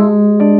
Música